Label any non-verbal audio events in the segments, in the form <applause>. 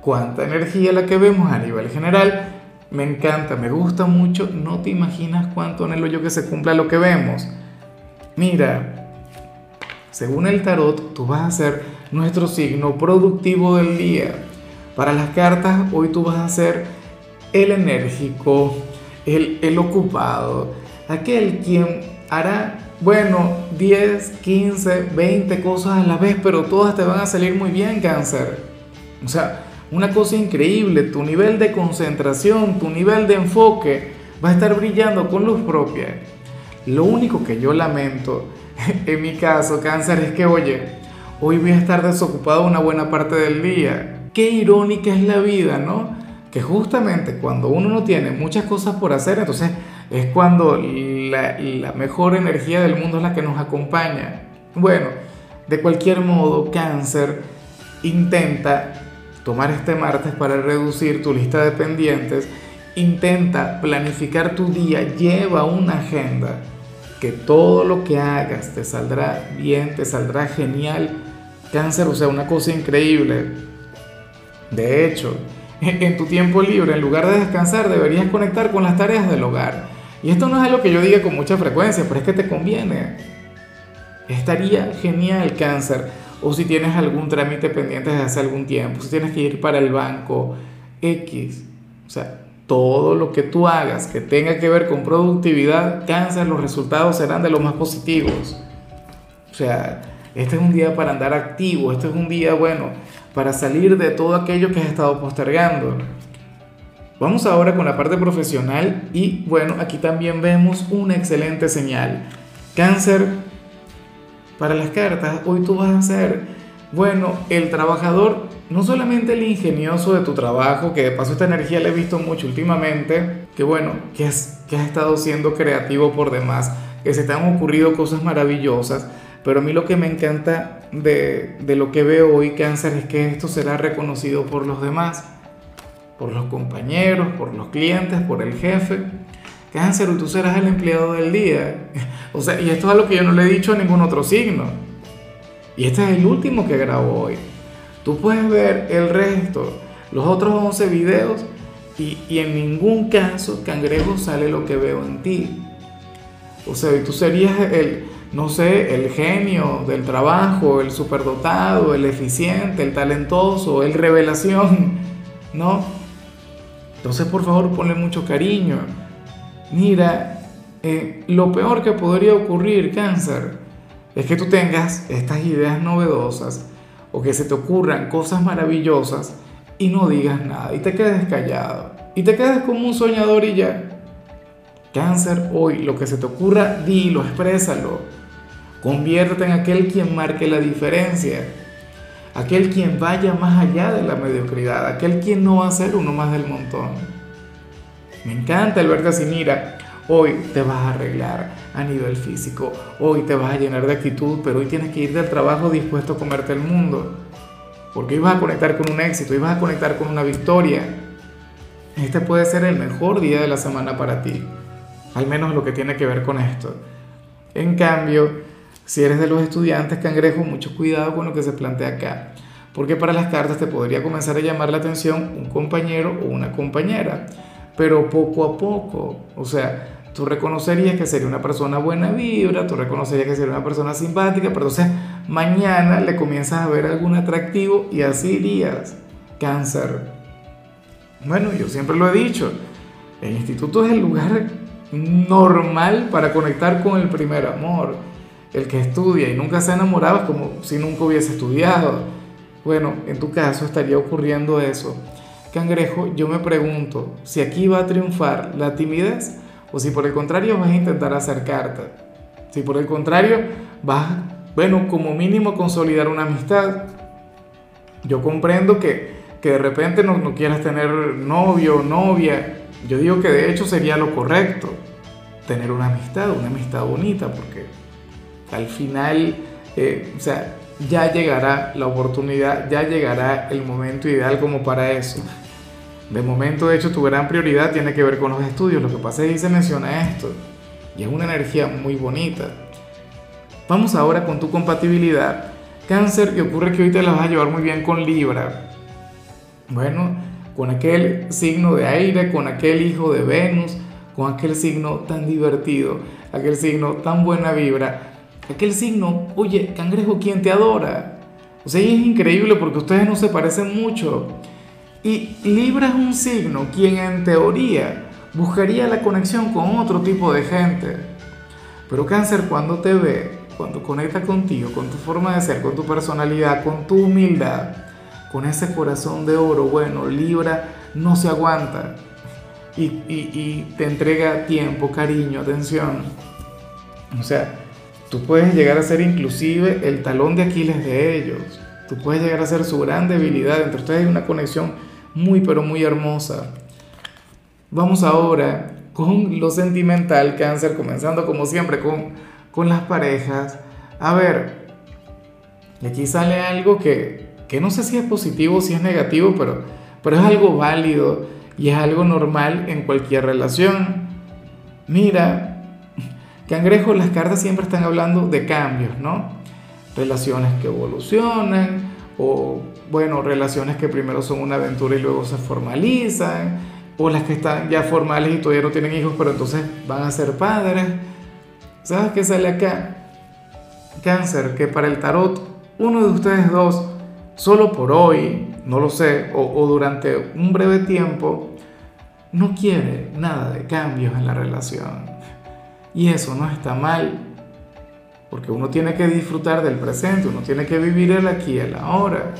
cuánta energía la que vemos a nivel general. Me encanta, me gusta mucho. No te imaginas cuánto anhelo yo que se cumpla lo que vemos. Mira, según el tarot, tú vas a ser nuestro signo productivo del día. Para las cartas, hoy tú vas a ser el enérgico, el, el ocupado, aquel quien hará, bueno, 10, 15, 20 cosas a la vez, pero todas te van a salir muy bien, cáncer. O sea, una cosa increíble, tu nivel de concentración, tu nivel de enfoque va a estar brillando con luz propia. Lo único que yo lamento <laughs> en mi caso, cáncer, es que, oye, hoy voy a estar desocupado una buena parte del día. Qué irónica es la vida, ¿no? Que justamente cuando uno no tiene muchas cosas por hacer, entonces es cuando la, la mejor energía del mundo es la que nos acompaña. Bueno, de cualquier modo, cáncer intenta tomar este martes para reducir tu lista de pendientes, intenta planificar tu día, lleva una agenda, que todo lo que hagas te saldrá bien, te saldrá genial. Cáncer, o sea, una cosa increíble. De hecho, en tu tiempo libre, en lugar de descansar, deberías conectar con las tareas del hogar. Y esto no es algo que yo diga con mucha frecuencia, pero es que te conviene. Estaría genial, cáncer o si tienes algún trámite pendiente desde hace algún tiempo, si tienes que ir para el banco X, o sea, todo lo que tú hagas que tenga que ver con productividad, cáncer, los resultados serán de los más positivos. O sea, este es un día para andar activo, este es un día bueno para salir de todo aquello que has estado postergando. Vamos ahora con la parte profesional y bueno, aquí también vemos una excelente señal. Cáncer para las cartas, hoy tú vas a ser, bueno, el trabajador, no solamente el ingenioso de tu trabajo, que de paso esta energía la he visto mucho últimamente, que bueno, que has, que has estado siendo creativo por demás, que se te han ocurrido cosas maravillosas, pero a mí lo que me encanta de, de lo que veo hoy, cáncer, es que esto será reconocido por los demás, por los compañeros, por los clientes, por el jefe. Cáncer, tú serás el empleado del día. <laughs> O sea, y esto es algo que yo no le he dicho a ningún otro signo. Y este es el último que grabo hoy. Tú puedes ver el resto, los otros 11 videos, y, y en ningún caso, cangrejo, sale lo que veo en ti. O sea, tú serías el, no sé, el genio del trabajo, el superdotado, el eficiente, el talentoso, el revelación, <laughs> ¿no? Entonces, por favor, ponle mucho cariño Mira, eh, lo peor que podría ocurrir, cáncer, es que tú tengas estas ideas novedosas o que se te ocurran cosas maravillosas y no digas nada y te quedes callado y te quedes como un soñador y ya. Cáncer, hoy lo que se te ocurra, dilo, exprésalo. Conviértete en aquel quien marque la diferencia, aquel quien vaya más allá de la mediocridad, aquel quien no va a ser uno más del montón. Me encanta el verte así, mira, hoy te vas a arreglar a nivel físico, hoy te vas a llenar de actitud, pero hoy tienes que ir del trabajo dispuesto a comerte el mundo, porque hoy vas a conectar con un éxito, hoy vas a conectar con una victoria. Este puede ser el mejor día de la semana para ti, al menos lo que tiene que ver con esto. En cambio, si eres de los estudiantes cangrejo, mucho cuidado con lo que se plantea acá, porque para las cartas te podría comenzar a llamar la atención un compañero o una compañera pero poco a poco. O sea, tú reconocerías que sería una persona buena vibra, tú reconocerías que sería una persona simpática, pero entonces mañana le comienzas a ver algún atractivo y así irías. Cáncer. Bueno, yo siempre lo he dicho, el instituto es el lugar normal para conectar con el primer amor. El que estudia y nunca se ha enamorado es como si nunca hubiese estudiado. Bueno, en tu caso estaría ocurriendo eso. Cangrejo, yo me pregunto si aquí va a triunfar la timidez o si por el contrario vas a intentar acercarte. Si por el contrario vas, bueno, como mínimo consolidar una amistad. Yo comprendo que, que de repente no, no quieras tener novio o novia. Yo digo que de hecho sería lo correcto, tener una amistad, una amistad bonita, porque al final, eh, o sea, ya llegará la oportunidad, ya llegará el momento ideal como para eso. De momento, de hecho, tu gran prioridad tiene que ver con los estudios. Lo que pasa es que se menciona esto. Y es una energía muy bonita. Vamos ahora con tu compatibilidad. Cáncer, que ocurre que hoy te la vas a llevar muy bien con Libra. Bueno, con aquel signo de aire, con aquel hijo de Venus, con aquel signo tan divertido, aquel signo tan buena vibra, aquel signo, oye, cangrejo, ¿quién te adora? O sea, es increíble porque ustedes no se parecen mucho. Y Libra es un signo quien en teoría buscaría la conexión con otro tipo de gente. Pero cáncer cuando te ve, cuando conecta contigo, con tu forma de ser, con tu personalidad, con tu humildad, con ese corazón de oro, bueno, Libra no se aguanta y, te entrega tiempo, cariño, atención. O sea, tú puedes llegar a ser inclusive el talón de Aquiles de ellos. Tú puedes llegar a ser su gran debilidad. Entre ustedes hay una conexión muy pero muy hermosa. Vamos ahora con lo sentimental, cáncer, comenzando como siempre con, con las parejas. A ver, aquí sale algo que, que no sé si es positivo o si es negativo, pero, pero es algo válido y es algo normal en cualquier relación. Mira, cangrejo, las cartas siempre están hablando de cambios, ¿no? Relaciones que evolucionan o bueno, relaciones que primero son una aventura y luego se formalizan, o las que están ya formales y todavía no tienen hijos, pero entonces van a ser padres. ¿Sabes qué sale acá? Cáncer, que para el tarot, uno de ustedes dos, solo por hoy, no lo sé, o, o durante un breve tiempo, no quiere nada de cambios en la relación. Y eso no está mal, porque uno tiene que disfrutar del presente, uno tiene que vivir el aquí y el ahora.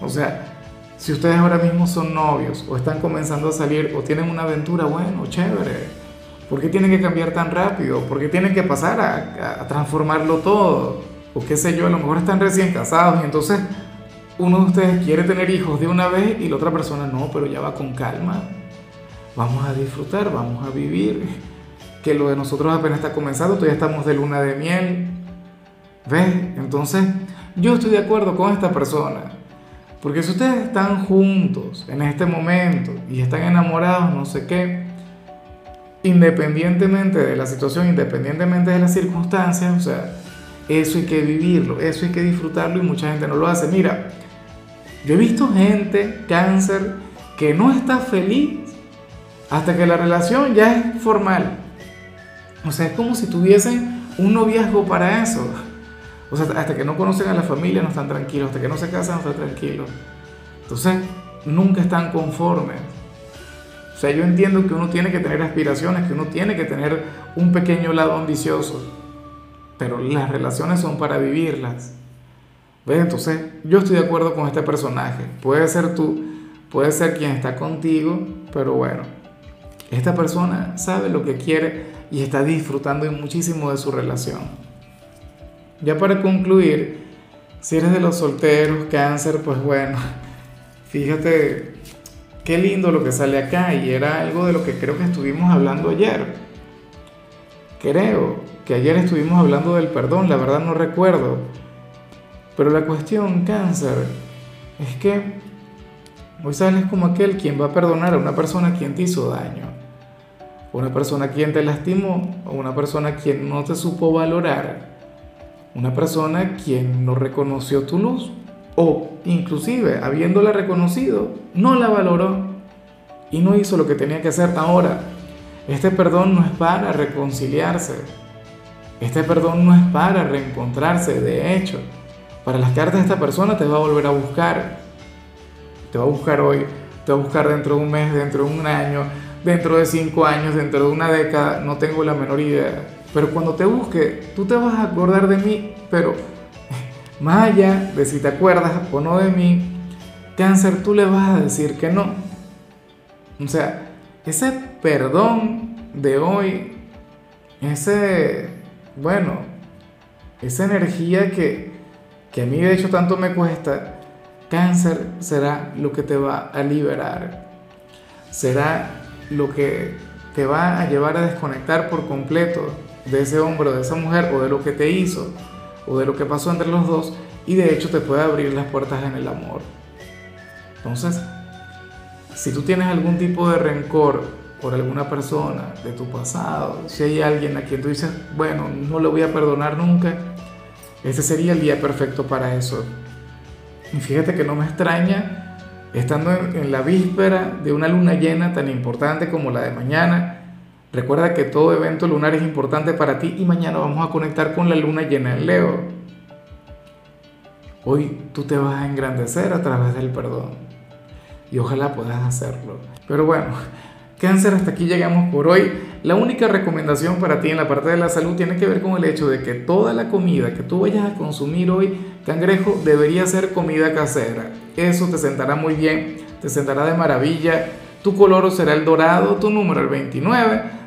O sea, si ustedes ahora mismo son novios o están comenzando a salir o tienen una aventura, bueno, chévere. ¿Por qué tienen que cambiar tan rápido? ¿Por qué tienen que pasar a, transformarlo todo? O qué sé yo, a lo mejor están recién casados y entonces uno de ustedes quiere tener hijos de una vez y la otra persona no, pero ya va con calma. Vamos a disfrutar, vamos a vivir. Que lo de nosotros apenas está comenzando, todavía estamos de luna de miel. ¿Ves? Entonces, yo estoy de acuerdo con esta persona. Porque si ustedes están juntos en este momento y están enamorados, no sé qué, independientemente de la situación, independientemente de las circunstancias, o sea, eso hay que vivirlo, eso hay que disfrutarlo y mucha gente no lo hace. Mira, yo he visto gente, cáncer, que no está feliz hasta que la relación ya es formal. O sea, es como si tuviesen un noviazgo para eso. O sea, hasta que no conocen a la familia no están tranquilos, hasta que no se casan no están tranquilos. Entonces, nunca están conformes. O sea, yo entiendo que uno tiene que tener aspiraciones, que uno tiene que tener un pequeño lado ambicioso, pero las relaciones son para vivirlas. ¿Ves? Entonces, yo estoy de acuerdo con este personaje. Puede ser tú, puede ser quien está contigo, pero bueno, esta persona sabe lo que quiere y está disfrutando muchísimo de su relación. Ya para concluir, si eres de los solteros, cáncer, pues bueno, <laughs> fíjate qué lindo lo que sale acá y era algo de lo que creo que estuvimos hablando ayer. Creo que ayer estuvimos hablando del perdón, la verdad no recuerdo. Pero la cuestión, cáncer, es que hoy sales como aquel quien va a perdonar a una persona quien te hizo daño, una persona quien te lastimó, o una persona quien no te supo valorar una persona quien no reconoció tu luz o inclusive habiéndola reconocido, no la valoró y no hizo lo que tenía que hacer. Ahora, este perdón no es para reconciliarse. Este perdón no es para reencontrarse. De hecho, para las cartas esta persona te va a volver a buscar. Te va a buscar hoy, te va a buscar dentro de un mes, dentro de un año, dentro de cinco años, dentro de una década. No tengo la menor idea. Pero cuando te busque, tú te vas a acordar de mí, pero <laughs> más allá de si te acuerdas o no de mí, cáncer, tú le vas a decir que no. O sea, ese perdón de hoy, ese, bueno, esa energía que, que a mí de hecho tanto me cuesta, Cáncer será lo que te va a liberar, será lo que te va a llevar a desconectar por completo de ese hombre o de esa mujer o de lo que te hizo o de lo que pasó entre los dos y de hecho te puede abrir las puertas en el amor. Entonces, si tú tienes algún tipo de rencor por alguna persona de tu pasado, si hay alguien a quien tú dices, bueno, no le voy a perdonar nunca, ese sería el día perfecto para eso. Y fíjate que no me extraña, estando en, la víspera de una luna llena tan importante como la de mañana, recuerda que todo evento lunar es importante para ti y mañana vamos a conectar con la luna llena en Leo. Hoy tú te vas a engrandecer a través del perdón y ojalá puedas hacerlo. Pero bueno, Cáncer, hasta aquí llegamos por hoy. La única recomendación para ti en la parte de la salud tiene que ver con el hecho de que toda la comida que tú vayas a consumir hoy, cangrejo, debería ser comida casera. Eso te sentará muy bien, te sentará de maravilla. Tu color será el dorado, tu número el 29.